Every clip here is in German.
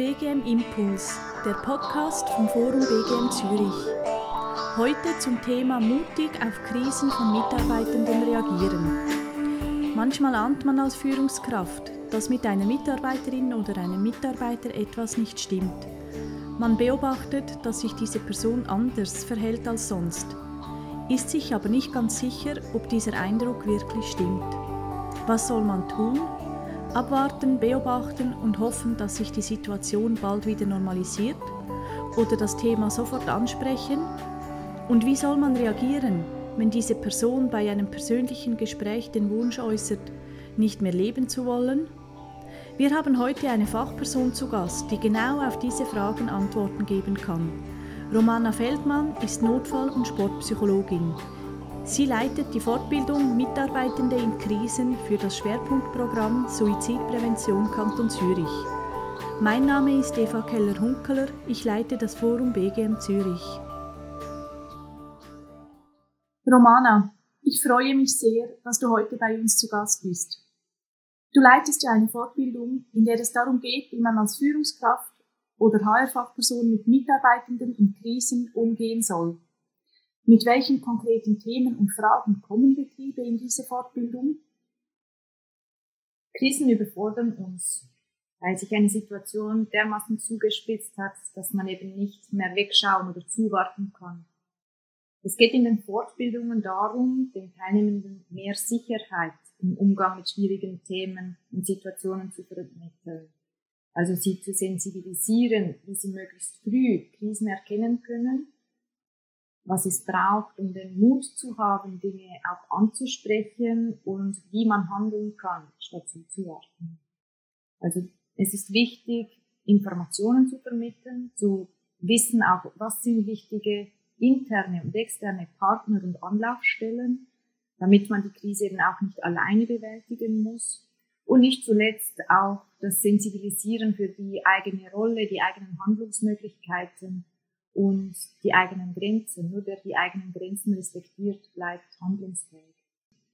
BGM Impuls, der Podcast vom Forum BGM Zürich. Heute zum Thema mutig auf Krisen von Mitarbeitenden reagieren. Manchmal ahnt man als Führungskraft, dass mit einer Mitarbeiterin oder einem Mitarbeiter etwas nicht stimmt. Man beobachtet, dass sich diese Person anders verhält als sonst, ist sich aber nicht ganz sicher, ob dieser Eindruck wirklich stimmt. Was soll man tun? Abwarten, beobachten und hoffen, dass sich die Situation bald wieder normalisiert? Oder das Thema sofort ansprechen? Und wie soll man reagieren, wenn diese Person bei einem persönlichen Gespräch den Wunsch äußert, nicht mehr leben zu wollen? Wir haben heute eine Fachperson zu Gast, die genau auf diese Fragen Antworten geben kann. Romana Feldmann ist Notfall- und Sportpsychologin. Sie leitet die Fortbildung Mitarbeitende in Krisen für das Schwerpunktprogramm Suizidprävention Kanton Zürich. Mein Name ist Eva Keller-Hunkeler, ich leite das Forum BGM Zürich. Romana, ich freue mich sehr, dass du heute bei uns zu Gast bist. Du leitest ja eine Fortbildung, in der es darum geht, wie man als Führungskraft oder HR-Fachperson mit Mitarbeitenden in Krisen umgehen soll. Mit welchen konkreten Themen und Fragen kommen Betriebe in diese Fortbildung? Krisen überfordern uns, weil sich eine Situation dermaßen zugespitzt hat, dass man eben nicht mehr wegschauen oder zuwarten kann. Es geht in den Fortbildungen darum, den Teilnehmenden mehr Sicherheit im Umgang mit schwierigen Themen und Situationen zu vermitteln. Also sie zu sensibilisieren, wie sie möglichst früh Krisen erkennen können was es braucht, um den Mut zu haben, Dinge auch anzusprechen und wie man handeln kann, statt zuzuwarten. Also es ist wichtig, Informationen zu vermitteln, zu wissen auch, was sind wichtige interne und externe Partner und Anlaufstellen, damit man die Krise eben auch nicht alleine bewältigen muss. Und nicht zuletzt auch das Sensibilisieren für die eigene Rolle, die eigenen Handlungsmöglichkeiten und die eigenen Grenzen. Nur der die eigenen Grenzen respektiert, bleibt handlungsfähig.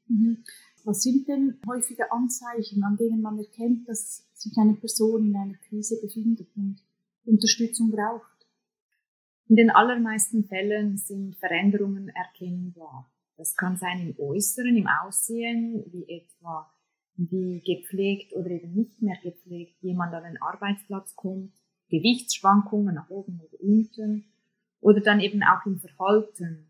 Mhm. Was sind denn häufige Anzeichen, an denen man erkennt, dass sich eine Person in einer Krise befindet und Unterstützung braucht? In den allermeisten Fällen sind Veränderungen erkennbar. Das kann sein im Äußeren, im Aussehen, wie etwa wie gepflegt oder eben nicht mehr gepflegt jemand an den Arbeitsplatz kommt Gewichtsschwankungen nach oben oder unten. Oder dann eben auch im Verhalten,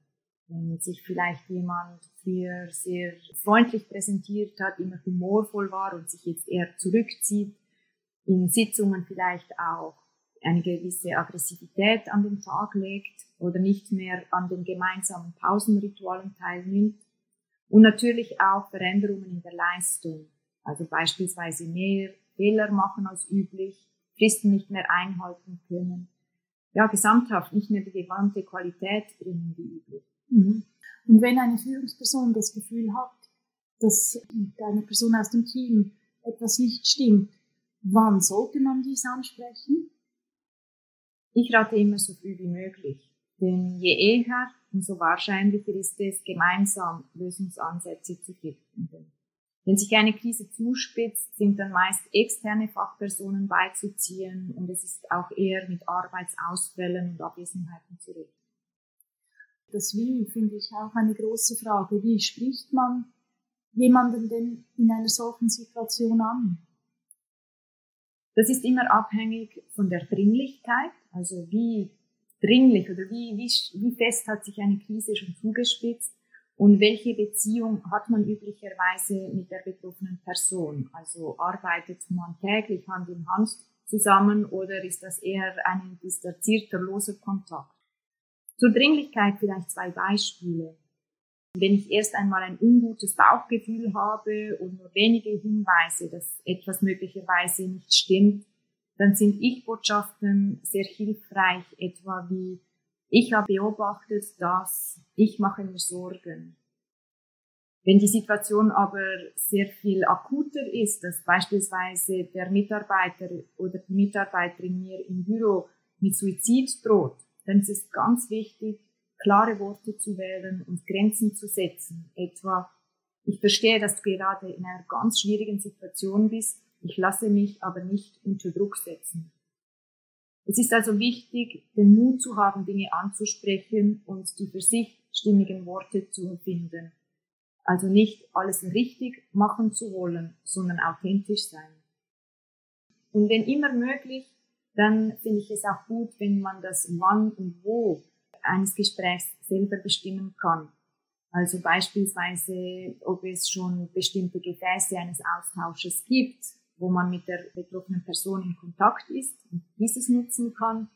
wenn sich vielleicht jemand früher sehr freundlich präsentiert hat, immer humorvoll war und sich jetzt eher zurückzieht, in Sitzungen vielleicht auch eine gewisse Aggressivität an den Tag legt oder nicht mehr an den gemeinsamen Pausenritualen teilnimmt. Und natürlich auch Veränderungen in der Leistung, also beispielsweise mehr Fehler machen als üblich Fristen nicht mehr einhalten können. Ja, gesamthaft nicht mehr die gewandte Qualität bringen wie üblich. Mhm. Und wenn eine Führungsperson das Gefühl hat, dass mit einer Person aus dem Team etwas nicht stimmt, wann sollte man dies ansprechen? Ich rate immer so früh wie möglich. Denn je eher, umso wahrscheinlicher ist es, gemeinsam Lösungsansätze zu finden. Wenn sich eine Krise zuspitzt, sind dann meist externe Fachpersonen beizuziehen und es ist auch eher mit Arbeitsausfällen und Abwesenheiten zurück. Das Wie finde ich auch eine große Frage. Wie spricht man jemanden denn in einer solchen Situation an? Das ist immer abhängig von der Dringlichkeit, also wie dringlich oder wie, wie, wie fest hat sich eine Krise schon zugespitzt und welche Beziehung hat man üblicherweise mit der betroffenen Person? Also arbeitet man täglich Hand in Hand zusammen oder ist das eher ein distanzierter, loser Kontakt? Zur Dringlichkeit vielleicht zwei Beispiele. Wenn ich erst einmal ein ungutes Bauchgefühl habe und nur wenige Hinweise, dass etwas möglicherweise nicht stimmt, dann sind Ich-Botschaften sehr hilfreich, etwa wie ich habe beobachtet, dass ich mache mir Sorgen. Wenn die Situation aber sehr viel akuter ist, dass beispielsweise der Mitarbeiter oder die Mitarbeiterin mir im Büro mit Suizid droht, dann ist es ganz wichtig, klare Worte zu wählen und Grenzen zu setzen. Etwa, ich verstehe, dass du gerade in einer ganz schwierigen Situation bist, ich lasse mich aber nicht unter Druck setzen. Es ist also wichtig, den Mut zu haben, Dinge anzusprechen und die für sich stimmigen Worte zu finden. Also nicht alles richtig machen zu wollen, sondern authentisch sein. Und wenn immer möglich, dann finde ich es auch gut, wenn man das Wann und Wo eines Gesprächs selber bestimmen kann. Also beispielsweise, ob es schon bestimmte Gefäße eines Austausches gibt, wo man mit der betroffenen Person in Kontakt ist und dieses nutzen kann.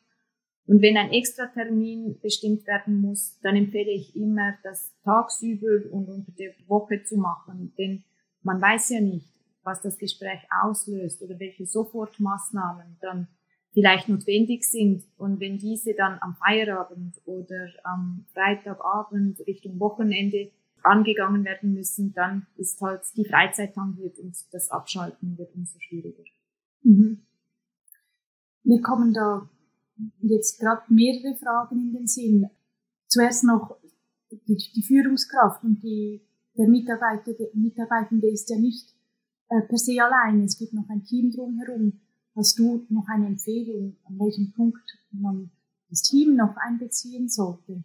Und wenn ein Extratermin bestimmt werden muss, dann empfehle ich immer, das tagsüber und unter der Woche zu machen, denn man weiß ja nicht, was das Gespräch auslöst oder welche Sofortmaßnahmen dann vielleicht notwendig sind. Und wenn diese dann am Feierabend oder am Freitagabend Richtung Wochenende angegangen werden müssen, dann ist halt die Freizeit tangiert und das Abschalten wird umso schwieriger. Mhm. Mir kommen da jetzt gerade mehrere Fragen in den Sinn. Zuerst noch die, die Führungskraft und die, der Mitarbeiter, der Mitarbeitende ist ja nicht äh, per se allein. Es gibt noch ein Team drumherum. Hast du noch eine Empfehlung, an welchem Punkt man das Team noch einbeziehen sollte?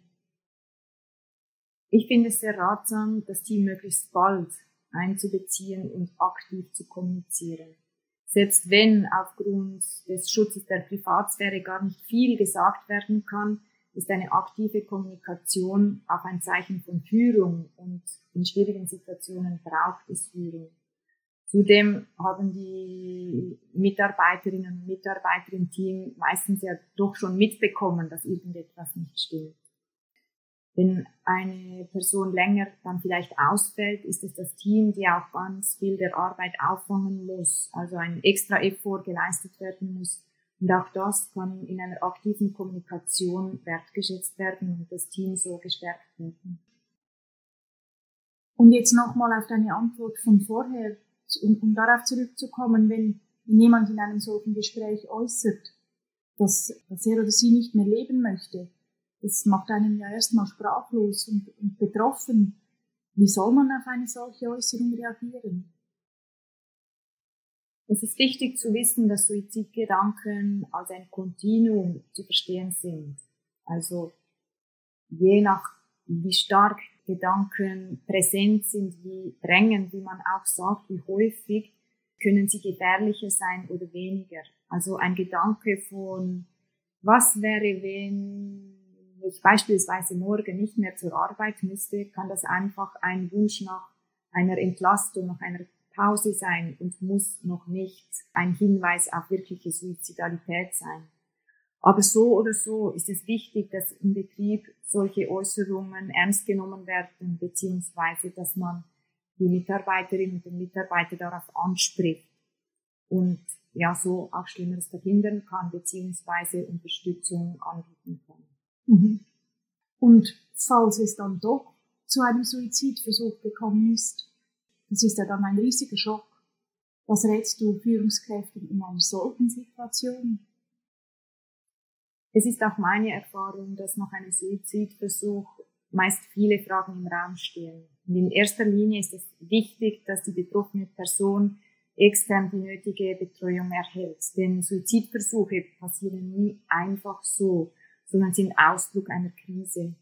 Ich finde es sehr ratsam, das Team möglichst bald einzubeziehen und aktiv zu kommunizieren. Selbst wenn aufgrund des Schutzes der Privatsphäre gar nicht viel gesagt werden kann, ist eine aktive Kommunikation auch ein Zeichen von Führung und in schwierigen Situationen braucht es Führung. Zudem haben die Mitarbeiterinnen und Mitarbeiter im Team meistens ja doch schon mitbekommen, dass irgendetwas nicht stimmt. Wenn eine Person länger dann vielleicht ausfällt, ist es das Team, die auch ganz viel der Arbeit auffangen muss, also ein extra Effort geleistet werden muss. Und auch das kann in einer aktiven Kommunikation wertgeschätzt werden und das Team so gestärkt werden. Und jetzt nochmal auf deine Antwort von vorher um, um darauf zurückzukommen, wenn, jemand in einem solchen Gespräch äußert, dass, dass er oder sie nicht mehr leben möchte, das macht einen ja erstmal sprachlos und, und betroffen. Wie soll man auf eine solche Äußerung reagieren? Es ist wichtig zu wissen, dass Suizidgedanken als ein Kontinuum zu verstehen sind. Also je nach wie stark Gedanken präsent sind, wie drängend, wie man auch sagt, wie häufig, können sie gefährlicher sein oder weniger. Also ein Gedanke von, was wäre, wenn ich beispielsweise morgen nicht mehr zur Arbeit müsste, kann das einfach ein Wunsch nach einer Entlastung, nach einer Pause sein und muss noch nicht ein Hinweis auf wirkliche Suizidalität sein. Aber so oder so ist es wichtig, dass im Betrieb solche Äußerungen ernst genommen werden, beziehungsweise dass man die Mitarbeiterinnen und Mitarbeiter darauf anspricht und ja so auch Schlimmeres verhindern kann, beziehungsweise Unterstützung anbieten kann. Mhm. Und falls es dann doch zu einem Suizidversuch gekommen ist, das ist ja dann ein riesiger Schock. Was rätst du Führungskräften in einer solchen Situation? Es ist auch meine Erfahrung, dass nach einem Suizidversuch meist viele Fragen im Raum stehen. Und in erster Linie ist es wichtig, dass die betroffene Person extern die nötige Betreuung erhält. Denn Suizidversuche passieren nie einfach so, sondern sind Ausdruck einer Krise.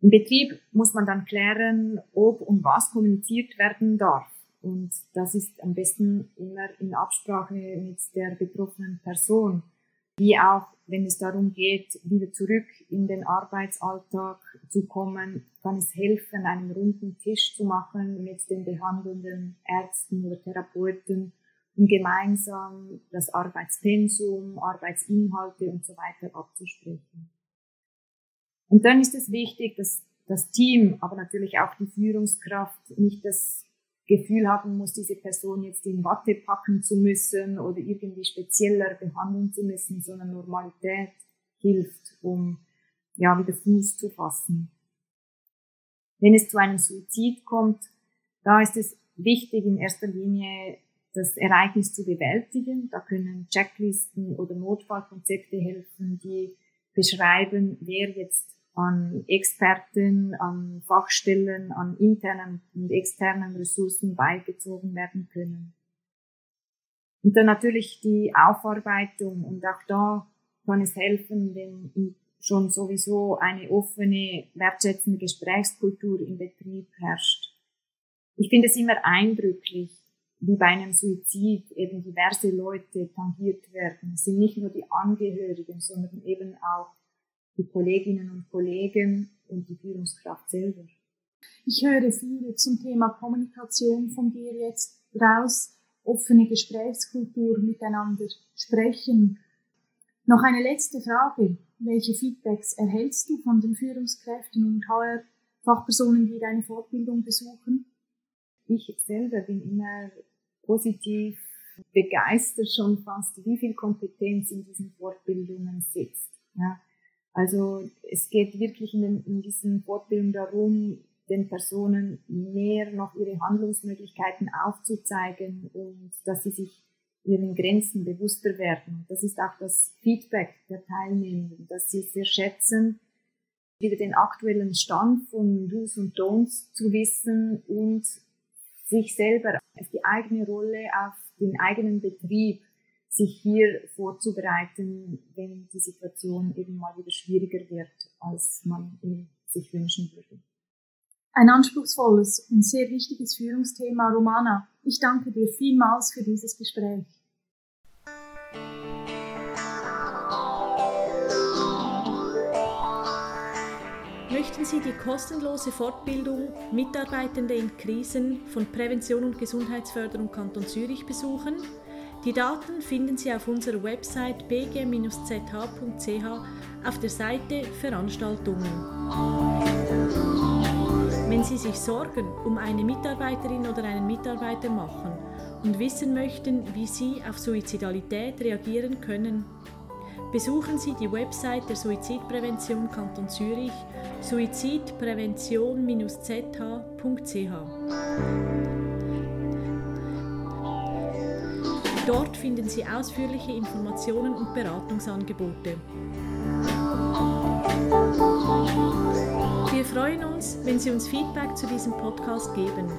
Im Betrieb muss man dann klären, ob und was kommuniziert werden darf. Und das ist am besten immer in Absprache mit der betroffenen Person wie auch wenn es darum geht, wieder zurück in den Arbeitsalltag zu kommen, kann es helfen, einen runden Tisch zu machen mit den behandelnden Ärzten oder Therapeuten, um gemeinsam das Arbeitspensum, Arbeitsinhalte und so weiter abzusprechen. Und dann ist es wichtig, dass das Team, aber natürlich auch die Führungskraft nicht das Gefühl haben muss, diese Person jetzt in Watte packen zu müssen oder irgendwie spezieller behandeln zu müssen, sondern Normalität hilft, um ja wieder Fuß zu fassen. Wenn es zu einem Suizid kommt, da ist es wichtig in erster Linie das Ereignis zu bewältigen. Da können Checklisten oder Notfallkonzepte helfen, die beschreiben, wer jetzt an Experten, an Fachstellen, an internen und externen Ressourcen beigezogen werden können. Und dann natürlich die Aufarbeitung und auch da kann es helfen, wenn schon sowieso eine offene, wertschätzende Gesprächskultur im Betrieb herrscht. Ich finde es immer eindrücklich, wie bei einem Suizid eben diverse Leute tangiert werden. Es sind nicht nur die Angehörigen, sondern eben auch die Kolleginnen und Kollegen und die Führungskraft selber. Ich höre viel zum Thema Kommunikation von dir jetzt raus, offene Gesprächskultur, miteinander sprechen. Noch eine letzte Frage. Welche Feedbacks erhältst du von den Führungskräften und HR-Fachpersonen, die deine Fortbildung besuchen? Ich selber bin immer positiv begeistert schon fast, wie viel Kompetenz in diesen Fortbildungen sitzt. Ja. Also es geht wirklich in, den, in diesen Fortbildungen darum, den Personen mehr noch ihre Handlungsmöglichkeiten aufzuzeigen und dass sie sich ihren Grenzen bewusster werden. Das ist auch das Feedback der Teilnehmenden, dass sie sehr schätzen, wieder den aktuellen Stand von Do's und Don'ts zu wissen und sich selber auf die eigene Rolle, auf den eigenen Betrieb, sich hier vorzubereiten, wenn die Situation eben mal wieder schwieriger wird, als man sich wünschen würde. Ein anspruchsvolles und sehr wichtiges Führungsthema, Romana. Ich danke dir vielmals für dieses Gespräch. Möchten Sie die kostenlose Fortbildung Mitarbeitende in Krisen von Prävention und Gesundheitsförderung Kanton Zürich besuchen? Die Daten finden Sie auf unserer Website bg-zh.ch auf der Seite Veranstaltungen. Wenn Sie sich Sorgen um eine Mitarbeiterin oder einen Mitarbeiter machen und wissen möchten, wie Sie auf Suizidalität reagieren können, besuchen Sie die Website der Suizidprävention Kanton Zürich suizidprävention-zh.ch. Dort finden Sie ausführliche Informationen und Beratungsangebote. Wir freuen uns, wenn Sie uns Feedback zu diesem Podcast geben.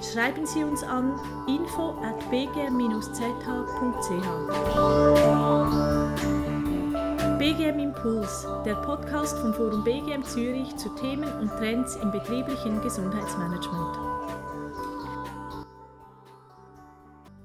Schreiben Sie uns an info at bgm-zh.ch. BGM Impuls, der Podcast vom Forum BGM Zürich zu Themen und Trends im betrieblichen Gesundheitsmanagement.